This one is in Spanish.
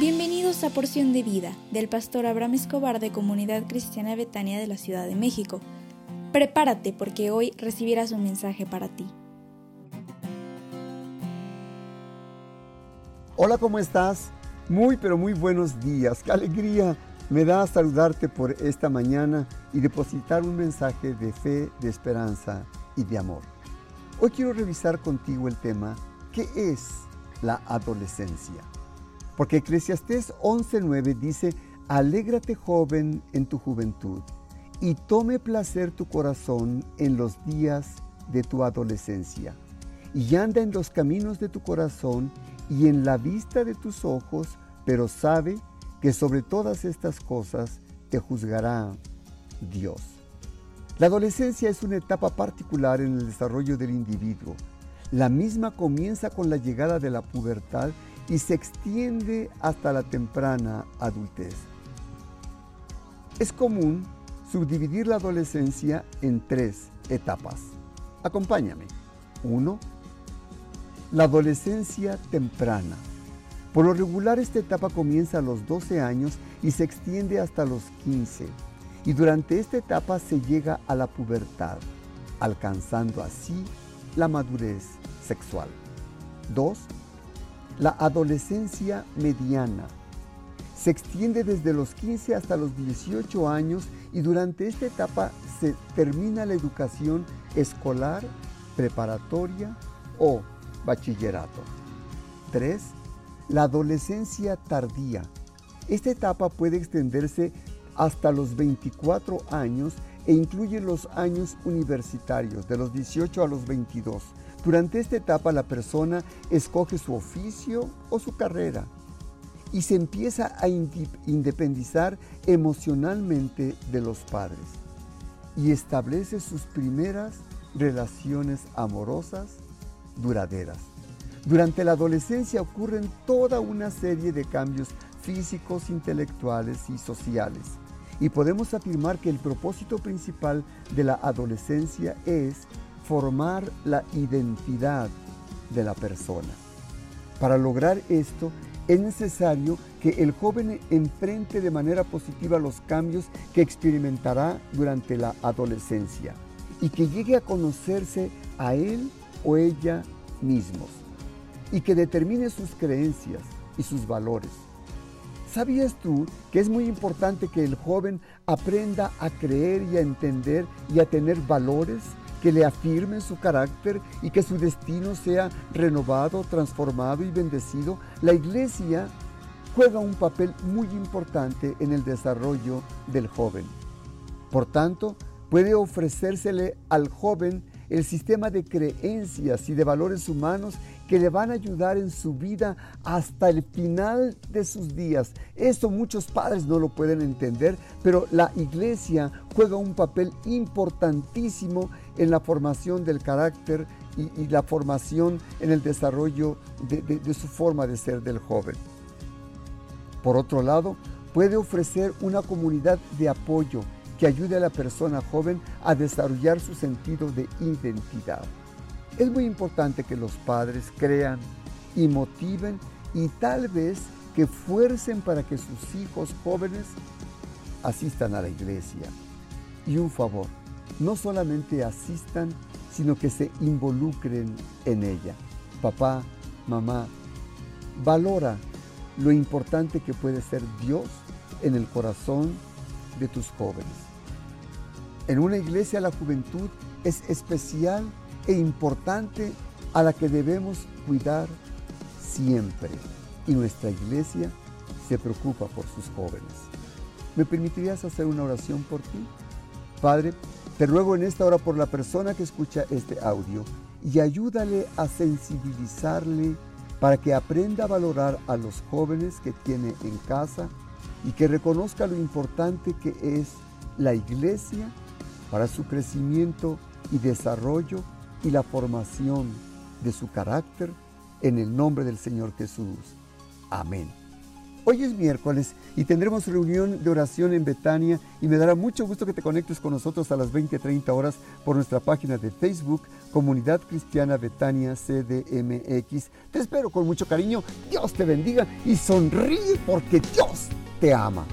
Bienvenidos a Porción de Vida del pastor Abraham Escobar de Comunidad Cristiana Betania de la Ciudad de México. Prepárate porque hoy recibirás un mensaje para ti. Hola, ¿cómo estás? Muy, pero muy buenos días. Qué alegría me da saludarte por esta mañana y depositar un mensaje de fe, de esperanza y de amor. Hoy quiero revisar contigo el tema, ¿qué es la adolescencia? Porque Eclesiastés 11:9 dice, alégrate joven en tu juventud y tome placer tu corazón en los días de tu adolescencia. Y anda en los caminos de tu corazón y en la vista de tus ojos, pero sabe que sobre todas estas cosas te juzgará Dios. La adolescencia es una etapa particular en el desarrollo del individuo. La misma comienza con la llegada de la pubertad y se extiende hasta la temprana adultez. Es común subdividir la adolescencia en tres etapas. Acompáñame. 1. La adolescencia temprana. Por lo regular esta etapa comienza a los 12 años y se extiende hasta los 15. Y durante esta etapa se llega a la pubertad, alcanzando así la madurez sexual. 2 la adolescencia mediana se extiende desde los 15 hasta los 18 años y durante esta etapa se termina la educación escolar, preparatoria o bachillerato. 3. La adolescencia tardía. Esta etapa puede extenderse hasta los 24 años e incluye los años universitarios, de los 18 a los 22. Durante esta etapa la persona escoge su oficio o su carrera y se empieza a independizar emocionalmente de los padres y establece sus primeras relaciones amorosas duraderas. Durante la adolescencia ocurren toda una serie de cambios físicos, intelectuales y sociales. Y podemos afirmar que el propósito principal de la adolescencia es formar la identidad de la persona. Para lograr esto, es necesario que el joven enfrente de manera positiva los cambios que experimentará durante la adolescencia y que llegue a conocerse a él o ella mismos y que determine sus creencias y sus valores. ¿Sabías tú que es muy importante que el joven aprenda a creer y a entender y a tener valores que le afirmen su carácter y que su destino sea renovado, transformado y bendecido, la iglesia juega un papel muy importante en el desarrollo del joven. Por tanto, puede ofrecérsele al joven el sistema de creencias y de valores humanos que le van a ayudar en su vida hasta el final de sus días. Esto muchos padres no lo pueden entender, pero la iglesia juega un papel importantísimo en la formación del carácter y, la formación en el desarrollo de su forma de ser del joven. Por otro lado, puede ofrecer una comunidad de apoyo que ayude a la persona joven a desarrollar su sentido de identidad. Es muy importante que los padres crean y motiven y tal vez que fuercen para que sus hijos jóvenes asistan a la iglesia. Y un favor, no solamente asistan, sino que se involucren en ella. Papá, mamá, valora lo importante que puede ser Dios en el corazón de tus jóvenes. En una iglesia la juventud es especial e importante a la que debemos cuidar siempre. Y nuestra iglesia se preocupa por sus jóvenes. ¿Me permitirías hacer una oración por ti? Padre, te ruego en esta hora por la persona que escucha este audio y ayúdale a sensibilizarle para que aprenda a valorar a los jóvenes que tiene en casa y que reconozca lo importante que es la iglesia para su crecimiento y desarrollo y la formación de su carácter en el nombre del Señor Jesús. Amén. Hoy es miércoles y tendremos reunión de oración en Betania y me dará mucho gusto que te conectes con nosotros a las 20-30 horas por nuestra página de Facebook, Comunidad Cristiana Betania CDMX. Te espero con mucho cariño, Dios te bendiga y sonríe porque Dios te ama.